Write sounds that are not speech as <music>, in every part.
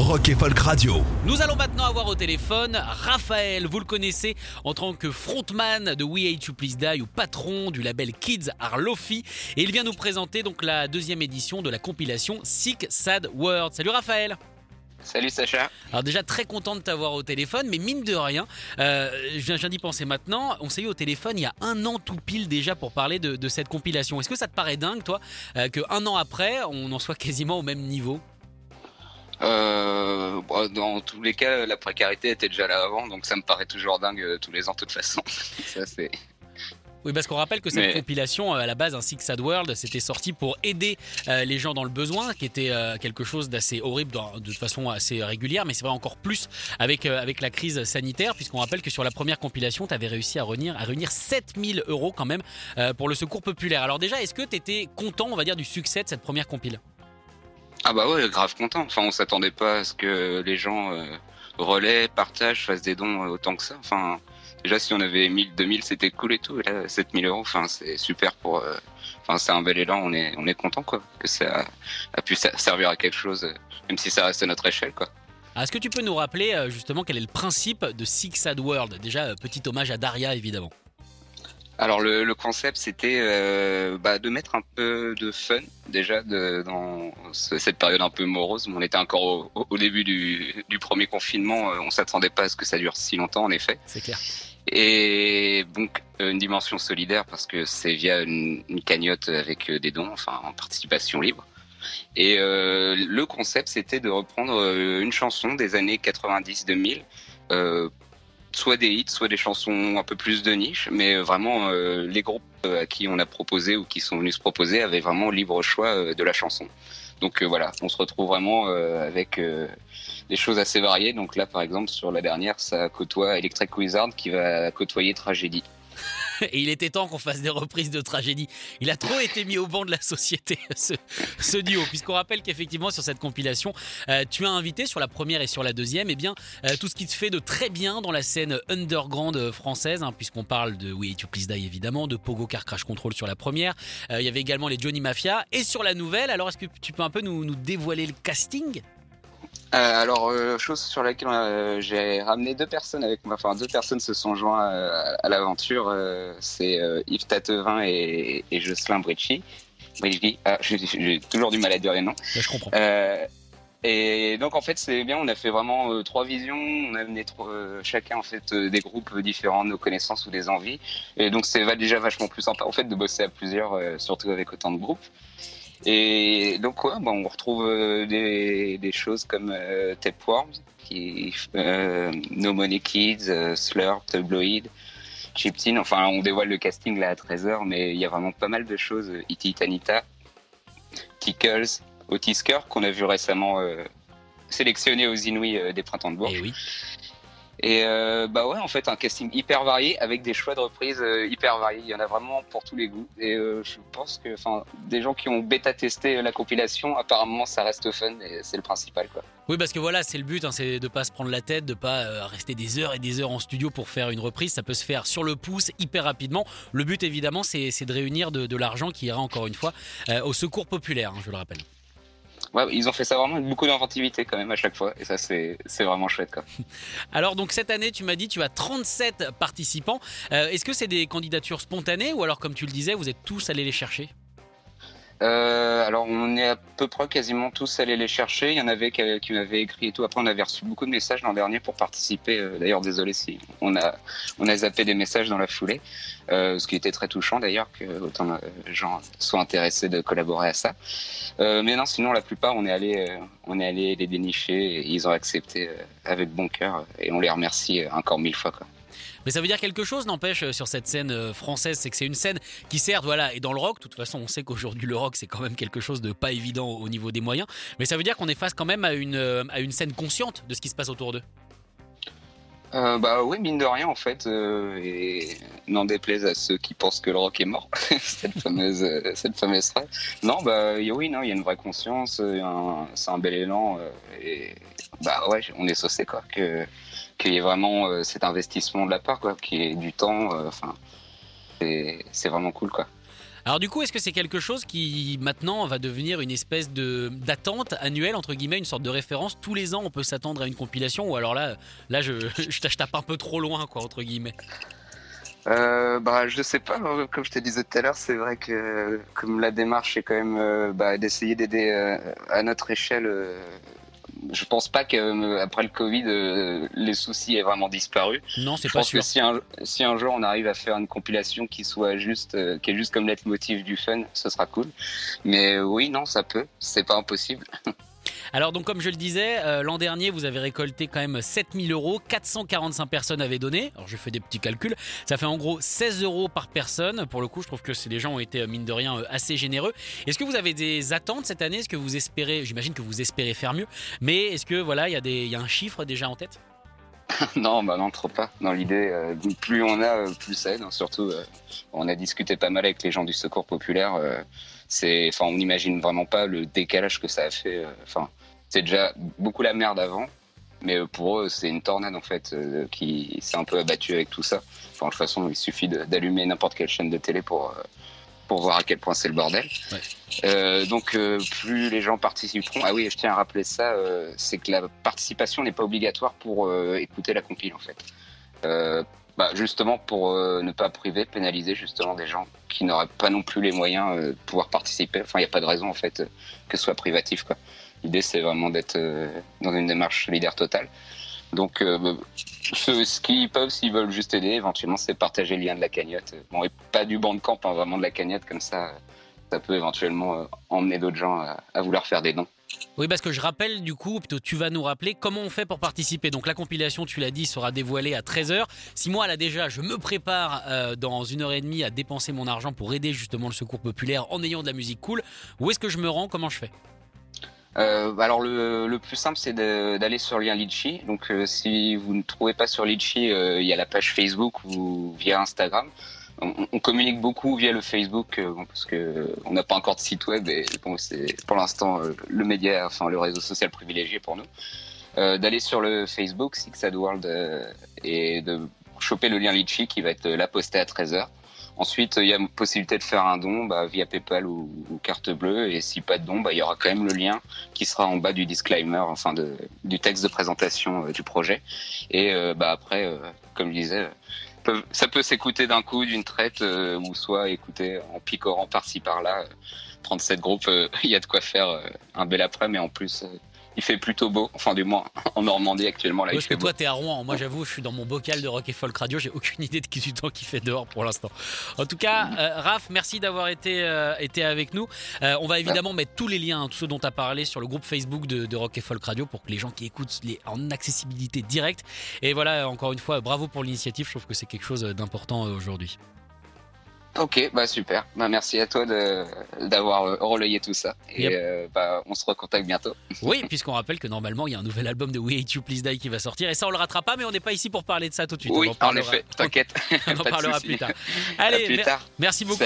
Rock et Folk Radio. Nous allons maintenant avoir au téléphone Raphaël, vous le connaissez en tant que frontman de We Hate You Please Die ou patron du label Kids Are Lofi et il vient nous présenter donc la deuxième édition de la compilation Sick Sad World. Salut Raphaël Salut Sacha. Alors déjà très content de t'avoir au téléphone, mais mine de rien, euh, je viens, d'y penser maintenant, on s'est eu au téléphone il y a un an tout pile déjà pour parler de, de cette compilation. Est-ce que ça te paraît dingue toi, euh, qu'un an après, on en soit quasiment au même niveau? Euh, bon, dans tous les cas, la précarité était déjà là avant, donc ça me paraît toujours dingue euh, tous les ans de toute façon. <laughs> ça c'est. Oui, parce qu'on rappelle que cette Mais- compilation, euh, à la base, un Six Sad World, c'était sorti pour aider euh, les gens dans le besoin, qui était euh, quelque chose d'assez horrible dans- de façon assez régulière, mais c'est vrai encore plus avec, euh, avec la crise sanitaire, puisqu'on rappelle que sur la première compilation, tu avais réussi à réunir, à réunir 7000 euros quand même pour le secours populaire. Alors déjà, est-ce que tu étais content, on va dire, du succès de cette première compile? Ah bah ouais, grave content. Enfin, on s'attendait pas à ce que les gens euh, relaient, partagent, fassent des dons euh, autant que ça. Enfin, déjà si on avait 1000, 2000, c'était cool et tout. Et là, 7000 euros, enfin, c'est super pour. euh, Enfin, c'est un bel élan. On est, on est content quoi, que ça a pu ser- servir à quelque chose, euh, même si ça reste à notre échelle quoi. Ah, Est-ce que tu peux nous rappeler justement quel est le principe de Six Sad World? Déjà, petit hommage à Daria, évidemment. Alors le, le concept c'était euh, bah, de mettre un peu de fun déjà de, dans ce- cette période un peu morose. On était encore au, au- début du, du premier confinement, euh, on s'attendait pas à ce que ça dure si longtemps en effet. C'est clair. Et donc euh, une dimension solidaire parce que c'est via une, une cagnotte avec euh, des dons, enfin en participation libre. Et euh, le concept c'était de reprendre une chanson des années 90-2000, euh, soit des hits, soit des chansons un peu plus de niche, mais euh, vraiment euh, les groupes euh, à qui on a proposé ou qui sont venus se proposer avaient vraiment libre choix de la chanson. Donc voilà, on se retrouve vraiment euh, avec euh, des choses assez variées. Donc là, par exemple, sur la dernière, ça côtoie Electric Wizard qui va côtoyer Tragédie. <laughs> Et il était temps qu'on fasse des reprises de tragédie. Il a trop été mis au banc de la société, <laughs> ce, duo. Puisqu'on rappelle qu'effectivement, sur cette compilation, euh, tu as invité sur la première et sur la deuxième, eh bien, euh, tout ce qui te fait de très bien dans la scène underground euh, française, hein, puisqu'on parle de Hate You Please Die évidemment, de Pogo Car Crash Control sur la première. Il y avait également les Johnny Mafia. Et sur la nouvelle, alors est-ce que tu peux un peu nous dévoiler le casting? Euh, alors, euh, chose sur laquelle euh, j'ai ramené deux personnes avec moi, enfin deux personnes se sont joints euh, à l'aventure. euh, c'est euh, Yves Tatevin et, et Jocelyn Bricci. Ah, <laughs> j'ai toujours du mal à dire les noms. Là, Je comprends. Euh, et donc en fait c'est bien, on a fait vraiment euh, trois visions, on a amené trois- euh, chacun en fait euh, des groupes différents, de nos connaissances ou des envies. Et donc c'est va- déjà vachement plus sympa en fait de bosser à plusieurs, euh, surtout avec autant de groupes. Et donc ouais, bon, on retrouve euh, des, des choses comme euh, Tapeworms, qui, euh, No Money Kids, Slurp, Tabloid, Chiptin. Enfin on dévoile le casting là à 13h, mais il y a vraiment pas mal de choses. Iti Tanita, Tickles, Otisker qu'on a vu récemment euh, sélectionné aux euh, des Printemps de Bourges. Et oui. Et euh, bah ouais, en fait, un casting hyper varié avec des choix de reprises euh, hyper variés. Il y en a vraiment pour tous les goûts. Et euh, je pense que, enfin, des gens qui ont bêta testé la compilation, apparemment, ça reste fun et c'est le principal, quoi. Oui, parce que voilà, c'est le but, hein, c'est de pas se prendre la tête, de pas rester des heures et des heures en studio pour faire une reprise. Ça peut se faire sur le pouce, hyper rapidement. Le but, évidemment, c'est de réunir de, l'argent qui ira encore une fois au secours populaire, hein, je le rappelle. Ils ont fait ça vraiment avec beaucoup d'inventivité quand même à chaque fois. Et ça, c'est c'est vraiment chouette, quoi. <laughs> Alors, donc cette année, tu m'as dit, tu as 37 participants. Euh, Est-ce que c'est des candidatures spontanées ou alors, comme tu le disais, vous êtes tous allés les chercher? Euh, alors, on est à peu près quasiment tous allés les chercher. Il y en avait qui, m'avaient écrit et tout. Après, on avait reçu beaucoup de messages l'an dernier pour participer. Euh, D'ailleurs, désolé si on a, zappé des messages dans la foulée. Euh, ce qui était très touchant d'ailleurs que autant de gens soient intéressés de collaborer à ça. Mais non, sinon, la plupart, on est allé, on est les dénicher et ils ont accepté avec bon cœur. Et on les remercie encore mille fois, quoi. Mais ça veut dire quelque chose, n'empêche, sur cette scène française, c'est que c'est une scène qui sert, voilà, et dans le rock, de toute façon, on sait qu'aujourd'hui le rock, c'est quand même quelque chose de pas évident au niveau des moyens, mais ça veut dire qu'on est face quand même à une, à une scène consciente de ce qui se passe autour d'eux. Euh, bah oui, mine de rien en fait, euh, et n'en déplaise à ceux qui pensent que le rock est mort, <laughs> cette fameuse, euh, cette fameuse phrase. Non, bah oui, non, il y a une vraie conscience, c'est un bel élan, et bah ouais, on est saucé quoi, que qu'il y ait vraiment cet investissement de la part quoi, qu'il y ait du temps, enfin, c'est vraiment cool quoi. Alors du coup, est-ce que c'est quelque chose qui maintenant va devenir une espèce de d'attente annuelle entre guillemets, une sorte de référence? Tous les ans, on peut s'attendre à une compilation ou alors là, là, je, <laughs> je tape un peu trop loin quoi entre guillemets? Euh, bah, je sais pas. Hein, comme je te disais tout à l'heure, c'est vrai que comme la démarche est quand même euh, bah, d'essayer d'aider euh, à notre échelle je pense pas qu'après le Covid, euh, les soucis aient vraiment disparu. Non, c'est pas pense Que si un, si un jour on arrive à faire une compilation qui soit juste, euh, qui est juste comme leitmotiv du fun, ce sera cool. Mais euh, oui, non, ça peut. C'est pas impossible. <laughs> Alors donc comme je le disais, euh, l'an dernier vous avez récolté quand même 7000 euros, 445 personnes avaient donné. Alors je fais des petits calculs, ça fait en gros 16 euros par personne. Pour le coup je trouve que les gens ont été euh, mine de rien euh, assez généreux. Est-ce que vous avez des attentes cette année? Est-ce que vous espérez, j'imagine que vous espérez faire mieux, mais est-ce que voilà il y, a des, y a un chiffre déjà en tête? <laughs> non, bah non, trop pas. Dans l'idée, plus on a, plus ça aide. Hein. Surtout, on a discuté pas mal avec les gens du Secours populaire. c'est, enfin, on n'imagine vraiment pas le décalage que ça a fait. Enfin, c'est déjà beaucoup la merde avant, mais euh, pour eux, c'est une tornade en fait euh, qui s'est un peu abattue avec tout ça. Enfin, de toute façon, il suffit d'allumer n'importe quelle chaîne de télé pour euh, pour voir à quel point c'est le bordel. donc, plus les gens participeront. Ah oui, je tiens à rappeler ça, c'est que la participation n'est pas obligatoire pour écouter la compile en fait. Bah, justement pour ne pas priver, pénaliser justement des gens qui n'auraient pas non plus les moyens de pouvoir participer. Enfin, il n'y a pas de raison en fait que ce soit privatif. L'idée, c'est vraiment d'être euh, dans une démarche solidaire totale. Donc, euh, bah, ce, qu'ils peuvent, s'ils veulent juste aider, éventuellement, c'est partager le lien de la cagnotte. Bon, et pas du banc de camp, hein, vraiment de la cagnotte, comme ça, ça peut éventuellement euh, emmener d'autres gens à, vouloir faire des dons. Oui, parce que je rappelle du coup, plutôt tu vas nous rappeler comment on fait pour participer. Donc la compilation, tu l'as dit, sera dévoilée à 13h. Si moi, là déjà, je me prépare dans une heure et demie à dépenser mon argent pour aider justement le secours populaire en ayant de la musique cool, où est-ce que je me rends? Comment je fais? Euh, alors le, plus simple c'est d'aller sur le lien Litchi. Donc euh, si vous ne trouvez pas sur Litchi, euh, il y a la page Facebook ou via Instagram. On, communique beaucoup via le Facebook parce que on n'a pas encore de site web et c'est pour l'instant le média, enfin le réseau social privilégié pour nous. d'aller sur le Facebook Six World et de choper le lien Litchi qui va être là posté à 13h. Ensuite, il y a possibilité de faire un don bah, via PayPal ou, carte bleue. Et si pas de don, bah, il y aura quand même le lien qui sera en bas du disclaimer, enfin de, du texte de présentation euh, du projet. Et euh, bah, après, euh, comme je disais, ça peut s'écouter d'un coup, d'une traite, ou soit écouter en picorant par-ci par-là. 37 groupes, <laughs> il y a de quoi faire un bel après, mais en plus, il fait plutôt beau, enfin du moins <laughs> en Normandie actuellement là. Parce que toi t'es à Rouen, moi j'avoue je suis dans mon bocal de rock et folk radio, j'ai aucune idée de qui du temps qui fait dehors pour l'instant. En tout cas, euh, Raph, merci d'avoir été euh, été avec nous. Euh, on va évidemment mettre tous les liens, tous ceux dont tu as parlé sur le groupe Facebook de, de, rock et folk radio pour que les gens qui écoutent les en accessibilité directe. Et voilà, encore une fois, bravo pour l'initiative. Je trouve que c'est quelque chose d'important aujourd'hui. Ok, bah super. Bah merci à toi d'avoir euh, relayé tout ça. Et euh, bah, on se recontacte bientôt. <laughs> Oui, puisqu'on rappelle que normalement il y a un nouvel album de We Hate You Please Die qui va sortir. Et ça on le ratera pas, mais on n'est pas ici pour parler de ça tout de suite. Oui, en, effet, t'inquiète. on en parlera <laughs> <laughs> plus tard. Allez, plus tard. merci beaucoup.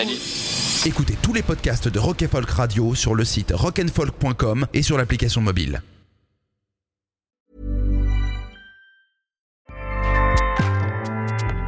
Écoutez tous les podcasts de Rock Folk Radio sur le site rockandfolk.com et sur l'application mobile.